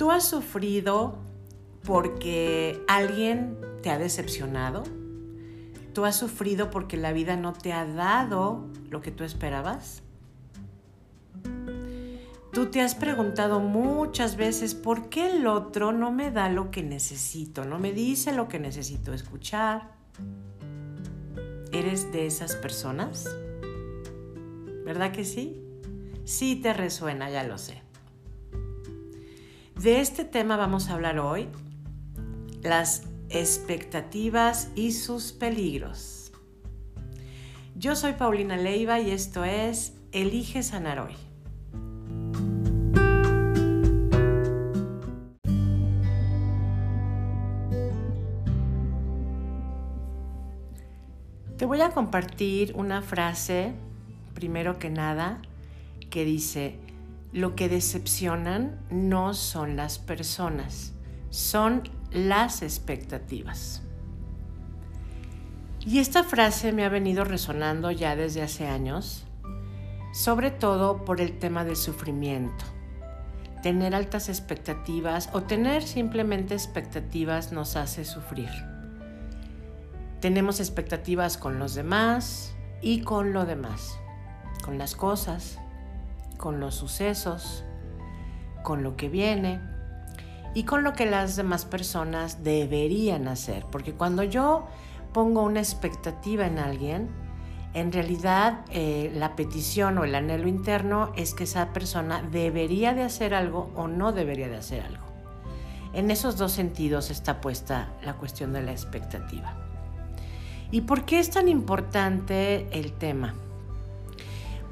¿Tú has sufrido porque alguien te ha decepcionado? ¿Tú has sufrido porque la vida no te ha dado lo que tú esperabas? Tú te has preguntado muchas veces por qué el otro no me da lo que necesito, no me dice lo que necesito escuchar. ¿Eres de esas personas? ¿Verdad que sí? Sí te resuena, ya lo sé. De este tema vamos a hablar hoy, las expectativas y sus peligros. Yo soy Paulina Leiva y esto es Elige Sanar Hoy. Te voy a compartir una frase, primero que nada, que dice, lo que decepcionan no son las personas, son las expectativas. Y esta frase me ha venido resonando ya desde hace años, sobre todo por el tema del sufrimiento. Tener altas expectativas o tener simplemente expectativas nos hace sufrir. Tenemos expectativas con los demás y con lo demás, con las cosas, con los sucesos, con lo que viene y con lo que las demás personas deberían hacer. Porque cuando yo pongo una expectativa en alguien, en realidad eh, la petición o el anhelo interno es que esa persona debería de hacer algo o no debería de hacer algo. En esos dos sentidos está puesta la cuestión de la expectativa. ¿Y por qué es tan importante el tema?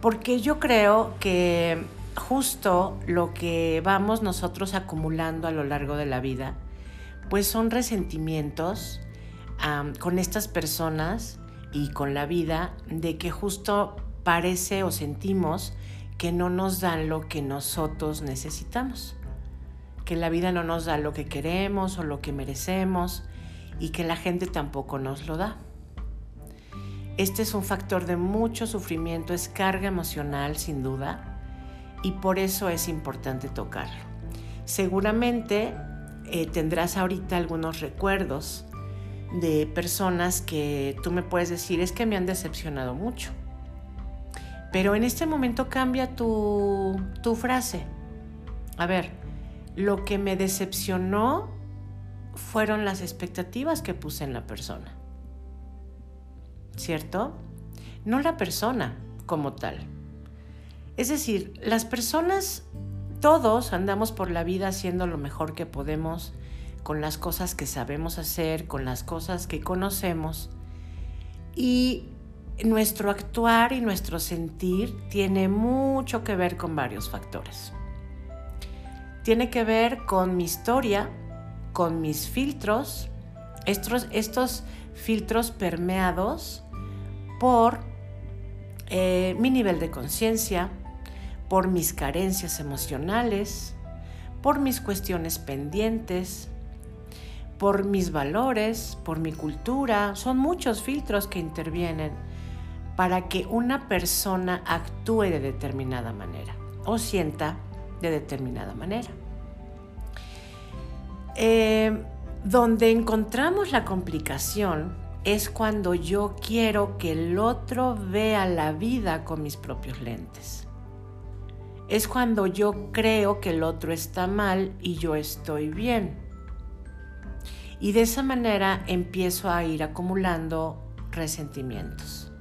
Porque yo creo que justo lo que vamos nosotros acumulando a lo largo de la vida, pues son resentimientos con estas personas y con la vida de que justo parece o sentimos que no nos dan lo que nosotros necesitamos, que la vida no nos da lo que queremos o lo que merecemos y que la gente tampoco nos lo da. Este es un factor de mucho sufrimiento, es carga emocional sin duda y por eso es importante tocarlo. Seguramente eh, tendrás ahorita algunos recuerdos de personas que tú me puedes decir es que me han decepcionado mucho. Pero en este momento cambia tu, tu frase. A ver, lo que me decepcionó fueron las expectativas que puse en la persona. ¿Cierto? No la persona como tal. Es decir, las personas, todos andamos por la vida haciendo lo mejor que podemos con las cosas que sabemos hacer, con las cosas que conocemos. Y nuestro actuar y nuestro sentir tiene mucho que ver con varios factores. Tiene que ver con mi historia, con mis filtros, estos, estos filtros permeados por eh, mi nivel de conciencia, por mis carencias emocionales, por mis cuestiones pendientes, por mis valores, por mi cultura. Son muchos filtros que intervienen para que una persona actúe de determinada manera o sienta de determinada manera. Eh, donde encontramos la complicación es cuando yo quiero que el otro vea la vida con mis propios lentes. Es cuando yo creo que el otro está mal y yo estoy bien. Y de esa manera empiezo a ir acumulando resentimientos.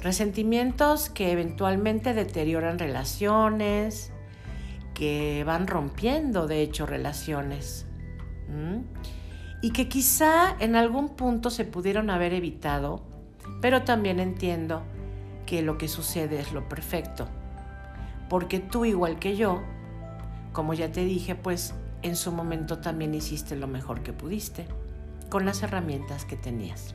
Resentimientos que eventualmente deterioran relaciones, que van rompiendo de hecho relaciones y que quizá en algún punto se pudieron haber evitado, pero también entiendo que lo que sucede es lo perfecto, porque tú igual que yo, como ya te dije, pues en su momento también hiciste lo mejor que pudiste, con las herramientas que tenías.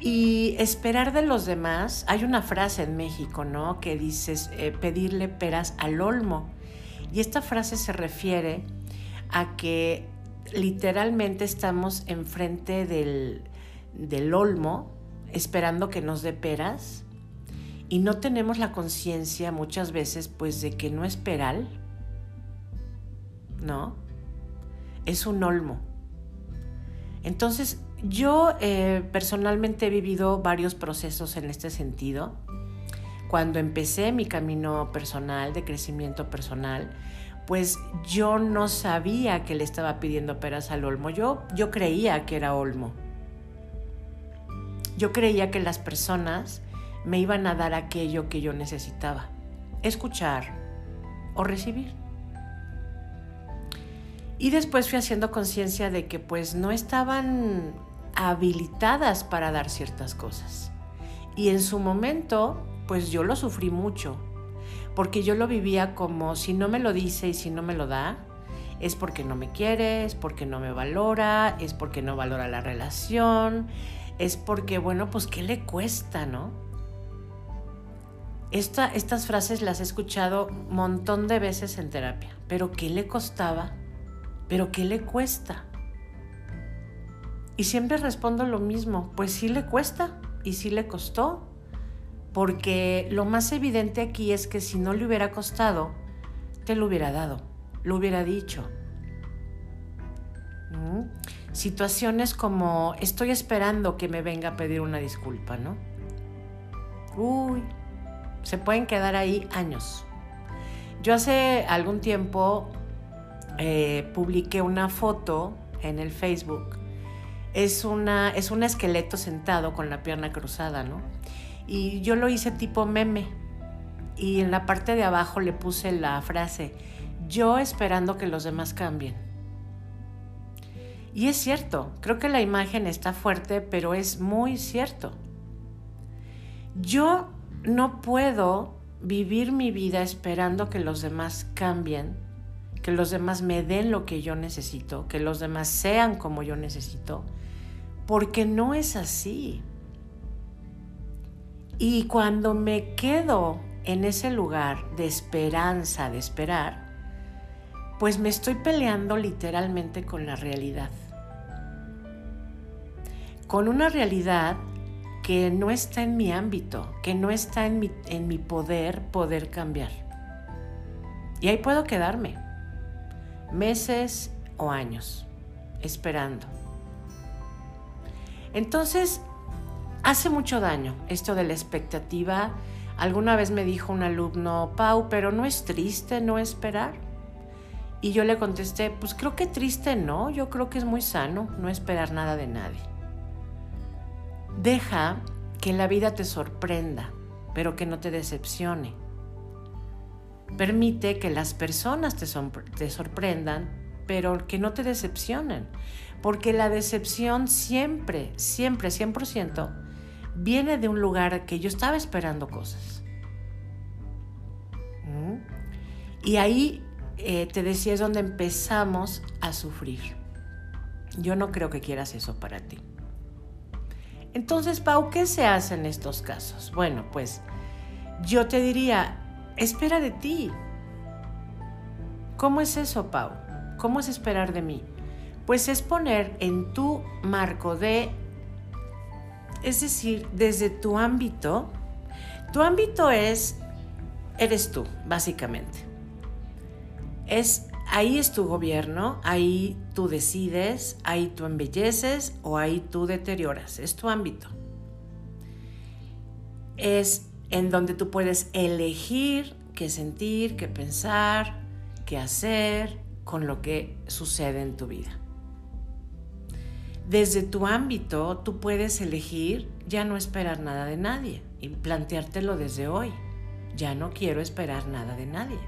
Y esperar de los demás, hay una frase en México, ¿no? Que dices eh, pedirle peras al olmo. Y esta frase se refiere a que literalmente estamos enfrente del, del olmo esperando que nos dé peras y no tenemos la conciencia muchas veces pues de que no es peral, ¿no? Es un olmo. Entonces, yo eh, personalmente he vivido varios procesos en este sentido. Cuando empecé mi camino personal, de crecimiento personal, pues yo no sabía que le estaba pidiendo peras al olmo. Yo, yo creía que era olmo. Yo creía que las personas me iban a dar aquello que yo necesitaba. Escuchar o recibir. Y después fui haciendo conciencia de que pues no estaban habilitadas para dar ciertas cosas. Y en su momento, pues yo lo sufrí mucho, porque yo lo vivía como si no me lo dice y si no me lo da, es porque no me quiere, es porque no me valora, es porque no valora la relación, es porque, bueno, pues ¿qué le cuesta, no? estas frases las he escuchado un montón de veces en terapia, pero ¿qué le costaba? ¿Pero qué le cuesta? Y siempre respondo lo mismo, pues sí le cuesta y sí le costó, porque lo más evidente aquí es que si no le hubiera costado, te lo hubiera dado, lo hubiera dicho. ¿Mm? Situaciones como estoy esperando que me venga a pedir una disculpa, ¿no? Uy, se pueden quedar ahí años. Yo hace algún tiempo eh, publiqué una foto en el Facebook es, una, es un esqueleto sentado con la pierna cruzada, ¿no? Y yo lo hice tipo meme. Y en la parte de abajo le puse la frase, yo esperando que los demás cambien. Y es cierto, creo que la imagen está fuerte, pero es muy cierto. Yo no puedo vivir mi vida esperando que los demás cambien, que los demás me den lo que yo necesito, que los demás sean como yo necesito, porque no es así. Y cuando me quedo en ese lugar de esperanza, de esperar, pues me estoy peleando literalmente con la realidad. Con una realidad que no está en mi ámbito, que no está en mi, en mi poder poder cambiar. Y ahí puedo quedarme meses o años esperando. Entonces, hace mucho daño esto de la expectativa. Alguna vez me dijo un alumno, Pau, pero no es triste no esperar. Y yo le contesté, pues creo que triste no, yo creo que es muy sano no esperar nada de nadie. Deja que la vida te sorprenda, pero que no te decepcione. Permite que las personas te, te sorprendan, pero que no te decepcionen. Porque la decepción siempre, siempre, 100%, viene de un lugar que yo estaba esperando cosas. ¿Mm? Y ahí, eh, te decía, es donde empezamos a sufrir. Yo no creo que quieras eso para ti. Entonces, Pau, ¿qué se hace en estos casos? Bueno, pues yo te diría, espera de ti. ¿Cómo es eso, Pau? ¿Cómo es esperar de mí? Pues es poner en tu marco de, es decir, desde tu ámbito, tu ámbito es, eres tú, básicamente. Es, ahí es tu gobierno, ahí tú decides, ahí tú embelleces o ahí tú deterioras, es tu ámbito. Es en donde tú puedes elegir qué sentir, qué pensar, qué hacer con lo que sucede en tu vida. Desde tu ámbito tú puedes elegir ya no esperar nada de nadie y planteártelo desde hoy. Ya no quiero esperar nada de nadie.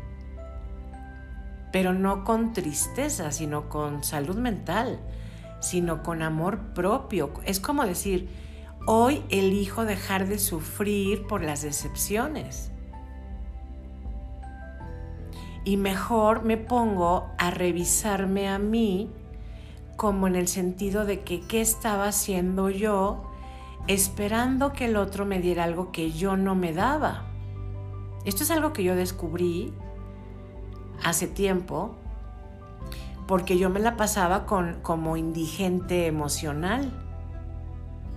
Pero no con tristeza, sino con salud mental, sino con amor propio. Es como decir, hoy elijo dejar de sufrir por las decepciones. Y mejor me pongo a revisarme a mí como en el sentido de que qué estaba haciendo yo esperando que el otro me diera algo que yo no me daba. Esto es algo que yo descubrí hace tiempo porque yo me la pasaba con, como indigente emocional,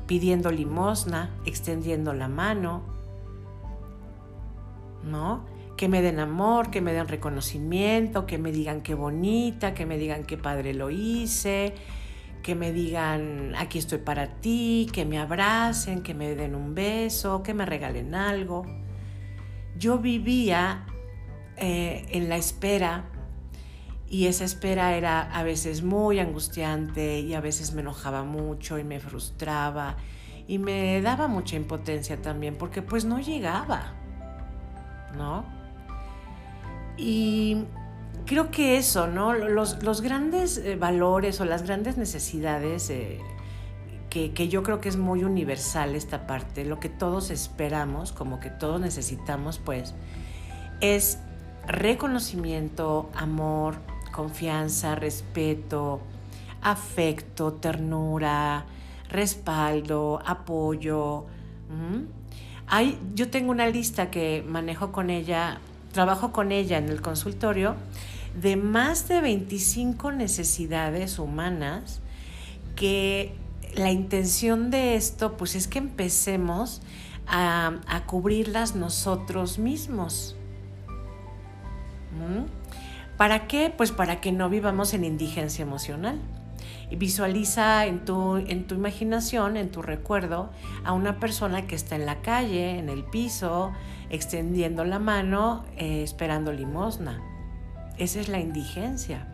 pidiendo limosna, extendiendo la mano, ¿no? Que me den amor, que me den reconocimiento, que me digan qué bonita, que me digan qué padre lo hice, que me digan aquí estoy para ti, que me abracen, que me den un beso, que me regalen algo. Yo vivía eh, en la espera y esa espera era a veces muy angustiante y a veces me enojaba mucho y me frustraba y me daba mucha impotencia también porque pues no llegaba, ¿no? Y creo que eso, ¿no? Los, grandes eh, valores o las grandes necesidades, eh, que, que, yo creo que es muy universal esta parte, lo que todos esperamos, como que todos necesitamos, pues, es reconocimiento, amor, confianza, respeto, afecto, ternura, respaldo, apoyo. Hay, yo tengo una lista que manejo con ella trabajo con ella en el consultorio de más de 25 necesidades humanas que la intención de esto pues es que empecemos a, cubrirlas nosotros mismos. ¿Mm? ¿Para qué? Pues para que no vivamos en indigencia emocional. Visualiza en tu, en tu imaginación, en tu recuerdo, a una persona que está en la calle, en el piso, extendiendo la mano, eh, esperando limosna. Esa es la indigencia.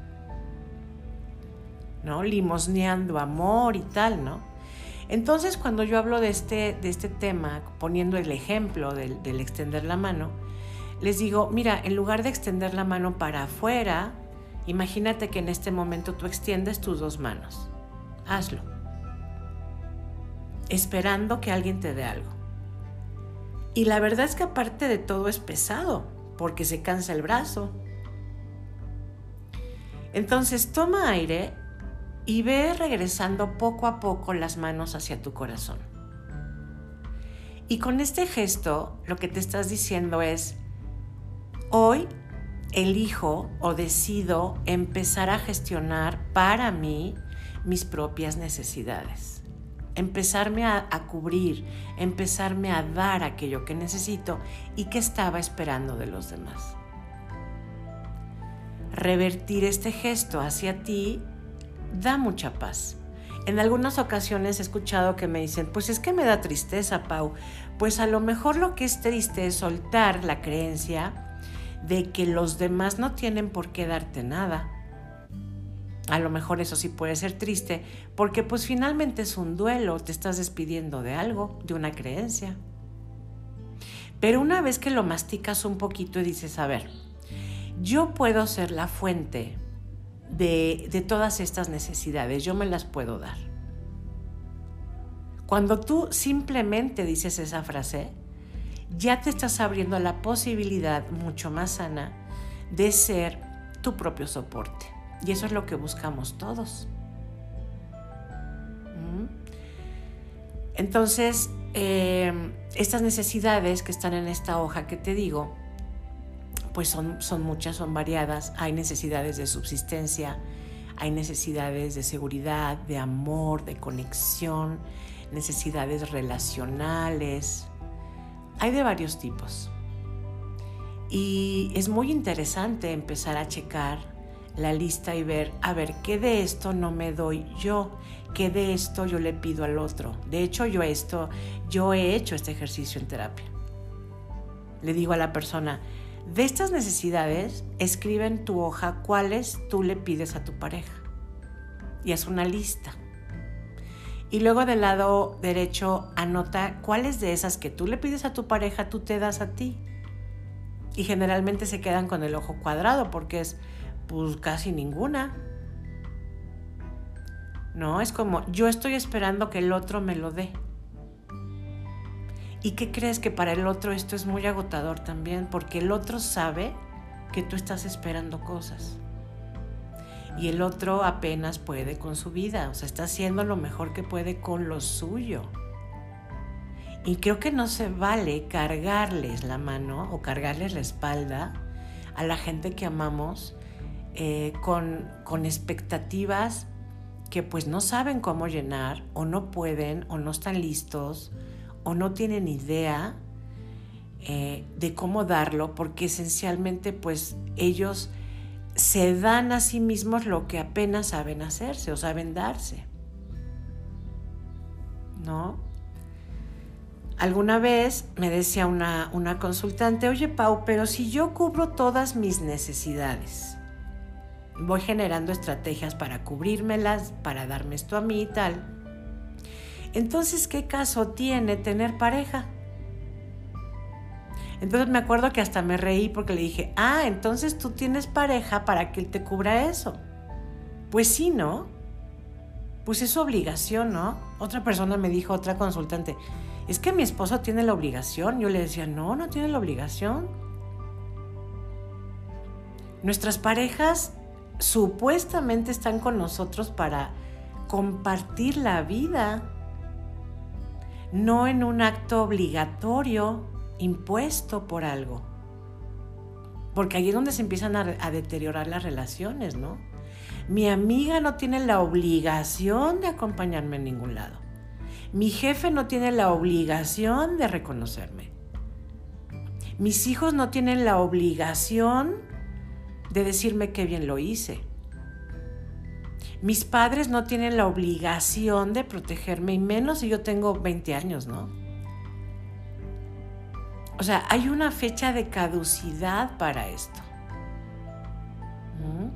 ¿No? Limosneando amor y tal, ¿no? Entonces, cuando yo hablo de este, de este tema, poniendo el ejemplo del, del extender la mano, les digo, mira, en lugar de extender la mano para afuera, imagínate que en este momento tú extiendes tus dos manos. Hazlo. Esperando que alguien te dé algo. Y la verdad es que aparte de todo es pesado, porque se cansa el brazo. Entonces toma aire y ve regresando poco a poco las manos hacia tu corazón. Y con este gesto lo que te estás diciendo es, hoy elijo o decido empezar a gestionar para mí mis propias necesidades empezarme a, cubrir, empezarme a dar aquello que necesito y que estaba esperando de los demás. Revertir este gesto hacia ti da mucha paz. En algunas ocasiones he escuchado que me dicen, pues es que me da tristeza, Pau. Pues a lo mejor lo que es triste es soltar la creencia de que los demás no tienen por qué darte nada a lo mejor eso sí puede ser triste, porque pues finalmente es un duelo, te estás despidiendo de algo, de una creencia. Pero una vez que lo masticas un poquito y dices, a ver, yo puedo ser la fuente de, de todas estas necesidades, yo me las puedo dar. Cuando tú simplemente dices esa frase, ya te estás abriendo la posibilidad mucho más sana de ser tu propio soporte. Y eso es lo que buscamos todos. ¿Mm? Entonces, em, estas necesidades que están en esta hoja que te digo, pues son, son muchas, son variadas. Hay necesidades de subsistencia, hay necesidades de seguridad, de amor, de conexión, necesidades relacionales. Hay de varios tipos. Y es muy interesante empezar a checar la lista y ver, a ver, ¿qué de esto no me doy yo? ¿Qué de esto yo le pido al otro? De hecho, yo esto, yo he hecho este ejercicio en terapia. Le digo a la persona, de estas necesidades, escribe en tu hoja cuáles tú le pides a tu pareja. Y haz una lista. Y luego del lado derecho anota cuáles de esas que tú le pides a tu pareja tú te das a ti. Y generalmente se quedan con el ojo cuadrado porque es, pues casi ninguna. No, es como yo estoy esperando que el otro me lo dé. ¿Y qué crees que para el otro esto es muy agotador también? Porque el otro sabe que tú estás esperando cosas. Y el otro apenas puede con su vida, o sea, está haciendo lo mejor que puede con lo suyo. Y creo que no se vale cargarles la mano o cargarles la espalda a la gente que amamos eh, con, con expectativas que pues no saben cómo llenar o no pueden o no están listos o no tienen idea eh, de cómo darlo, porque esencialmente pues ellos se dan a sí mismos lo que apenas saben hacerse o saben darse. ¿No? Alguna vez me decía una, una consultante, oye Pau, pero si yo cubro todas mis necesidades, voy generando estrategias para cubrírmelas, para darme esto a mí y tal, entonces, ¿qué caso tiene tener pareja? Entonces me acuerdo que hasta me reí porque le dije, ah, entonces tú tienes pareja para que él te cubra eso. Pues sí, ¿no? Pues es su obligación, ¿no? Otra persona me dijo, otra consultante, es que mi esposo tiene la obligación. Yo le decía, no, no tiene la obligación. Nuestras parejas supuestamente están con nosotros para compartir la vida, no en un acto obligatorio impuesto por algo. Porque ahí es donde se empiezan a, deteriorar las relaciones, ¿no? Mi amiga no tiene la obligación de acompañarme en ningún lado. Mi jefe no tiene la obligación de reconocerme. Mis hijos no tienen la obligación de decirme qué bien lo hice. Mis padres no tienen la obligación de protegerme, y menos si yo tengo 20 años, ¿no? O sea, hay una fecha de caducidad para esto. ¿Mm?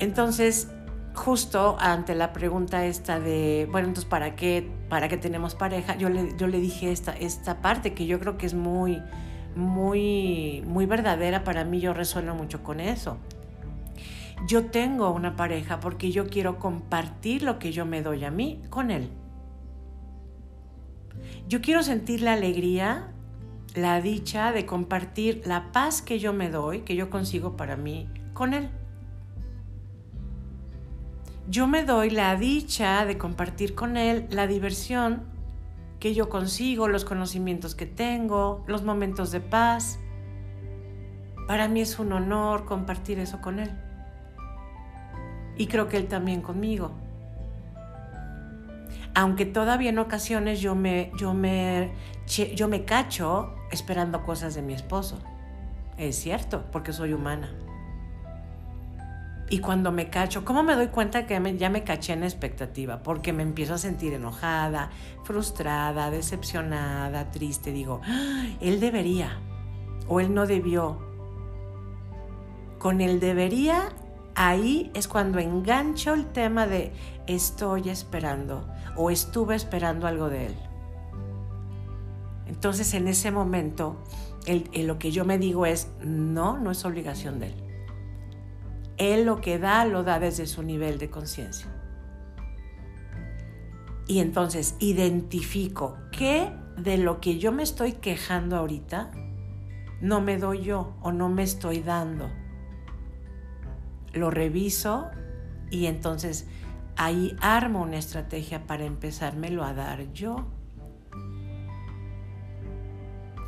Entonces, justo ante la pregunta esta de, bueno, entonces, ¿para qué, para qué tenemos pareja? Yo le, yo le dije esta, esta parte que yo creo que es muy, muy, muy verdadera para mí, yo resueno mucho con eso. Yo tengo una pareja porque yo quiero compartir lo que yo me doy a mí con él. Yo quiero sentir la alegría la dicha de compartir la paz que yo me doy, que yo consigo para mí, con Él. Yo me doy la dicha de compartir con Él la diversión que yo consigo, los conocimientos que tengo, los momentos de paz. Para mí es un honor compartir eso con Él. Y creo que Él también conmigo aunque todavía en ocasiones yo me, yo me, yo me cacho esperando cosas de mi esposo. Es cierto, porque soy humana. Y cuando me cacho, ¿cómo me doy cuenta que ya me caché en expectativa? Porque me empiezo a sentir enojada, frustrada, decepcionada, triste. Digo, ¡Ah! él debería o él no debió. Con el debería ahí es cuando engancho el tema de estoy esperando o estuve esperando algo de él. Entonces en ese momento lo que yo me digo es, no, no es obligación de él. Él lo que da, lo da desde su nivel de conciencia. Y entonces identifico qué de lo que yo me estoy quejando ahorita no me doy yo o no me estoy dando lo reviso y entonces ahí armo una estrategia para empezármelo a dar yo.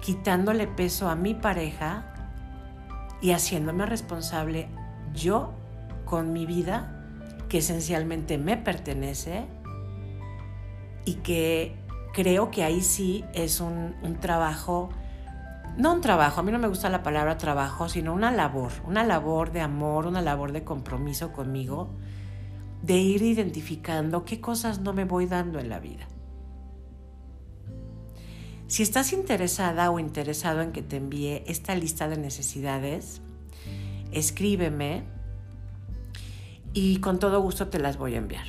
Quitándole peso a mi pareja y haciéndome responsable yo con mi vida, que esencialmente me pertenece y que creo que ahí sí es un, un trabajo no un trabajo, a mí no me gusta la palabra trabajo, sino una labor, una labor de amor, una labor de compromiso conmigo, de ir identificando qué cosas no me voy dando en la vida. Si estás interesada o interesado en que te envíe esta lista de necesidades, escríbeme y con todo gusto te las voy a enviar.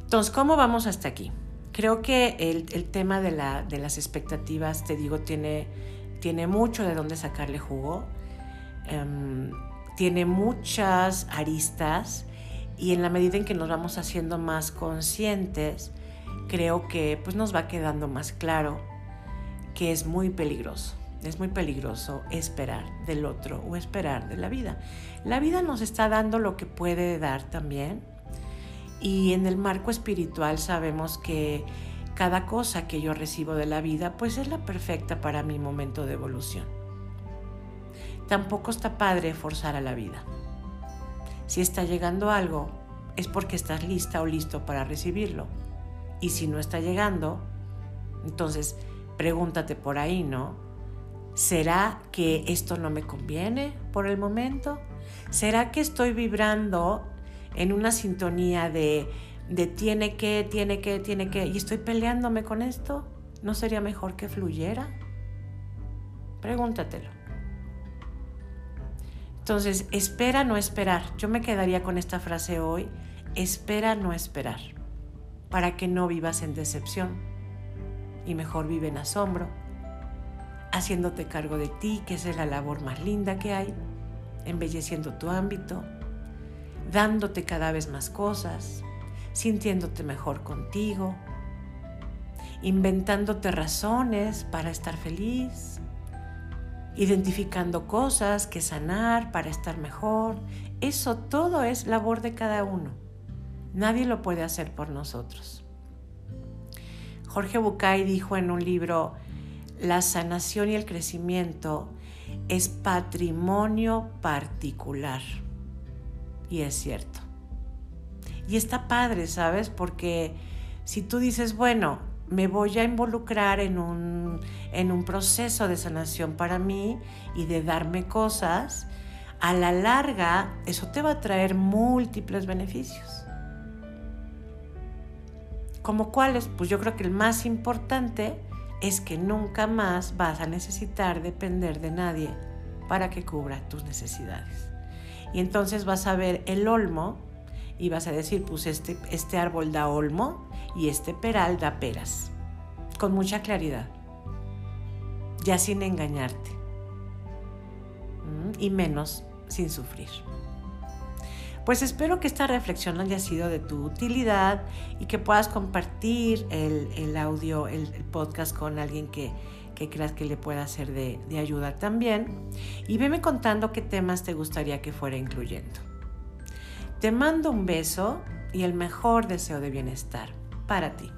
Entonces, ¿cómo vamos hasta aquí? Creo que el, tema de, las expectativas, te digo, tiene, tiene mucho de dónde sacarle jugo, em, tiene muchas aristas y en la medida en que nos vamos haciendo más conscientes, creo que pues, nos va quedando más claro que es muy peligroso. Es muy peligroso esperar del otro o esperar de la vida. La vida nos está dando lo que puede dar también y en el marco espiritual sabemos que cada cosa que yo recibo de la vida pues es la perfecta para mi momento de evolución. Tampoco está padre forzar a la vida. Si está llegando algo es porque estás lista o listo para recibirlo. Y si no está llegando, entonces pregúntate por ahí, ¿no? ¿Será que esto no me conviene por el momento? ¿Será que estoy vibrando en una sintonía de, de tiene que, tiene que, tiene que, y estoy peleándome con esto? ¿No sería mejor que fluyera? Pregúntatelo. Entonces, espera no esperar. Yo me quedaría con esta frase hoy, espera no esperar, para que no vivas en decepción y mejor vive en asombro, haciéndote cargo de ti, que es la labor más linda que hay, embelleciendo tu ámbito, dándote cada vez más cosas, sintiéndote mejor contigo, inventándote razones para estar feliz, identificando cosas que sanar para estar mejor. Eso todo es labor de cada uno. Nadie lo puede hacer por nosotros. Jorge Bucay dijo en un libro, la sanación y el crecimiento es patrimonio particular. Y es cierto. Y está padre, ¿sabes? Porque si tú dices, bueno, me voy a involucrar en un, en un proceso de sanación para mí y de darme cosas, a la larga eso te va a traer múltiples beneficios. ¿Como cuáles? Pues yo creo que el más importante es que nunca más vas a necesitar depender de nadie para que cubra tus necesidades. Y entonces vas a ver el olmo y vas a decir, pues este, este árbol da olmo y este peral da peras, con mucha claridad, ya sin engañarte y menos sin sufrir. Pues espero que esta reflexión haya sido de tu utilidad y que puedas compartir el, audio, el, podcast con alguien que, que, creas que le pueda ser de, de ayuda también. Y veme contando qué temas te gustaría que fuera incluyendo. Te mando un beso y el mejor deseo de bienestar para ti.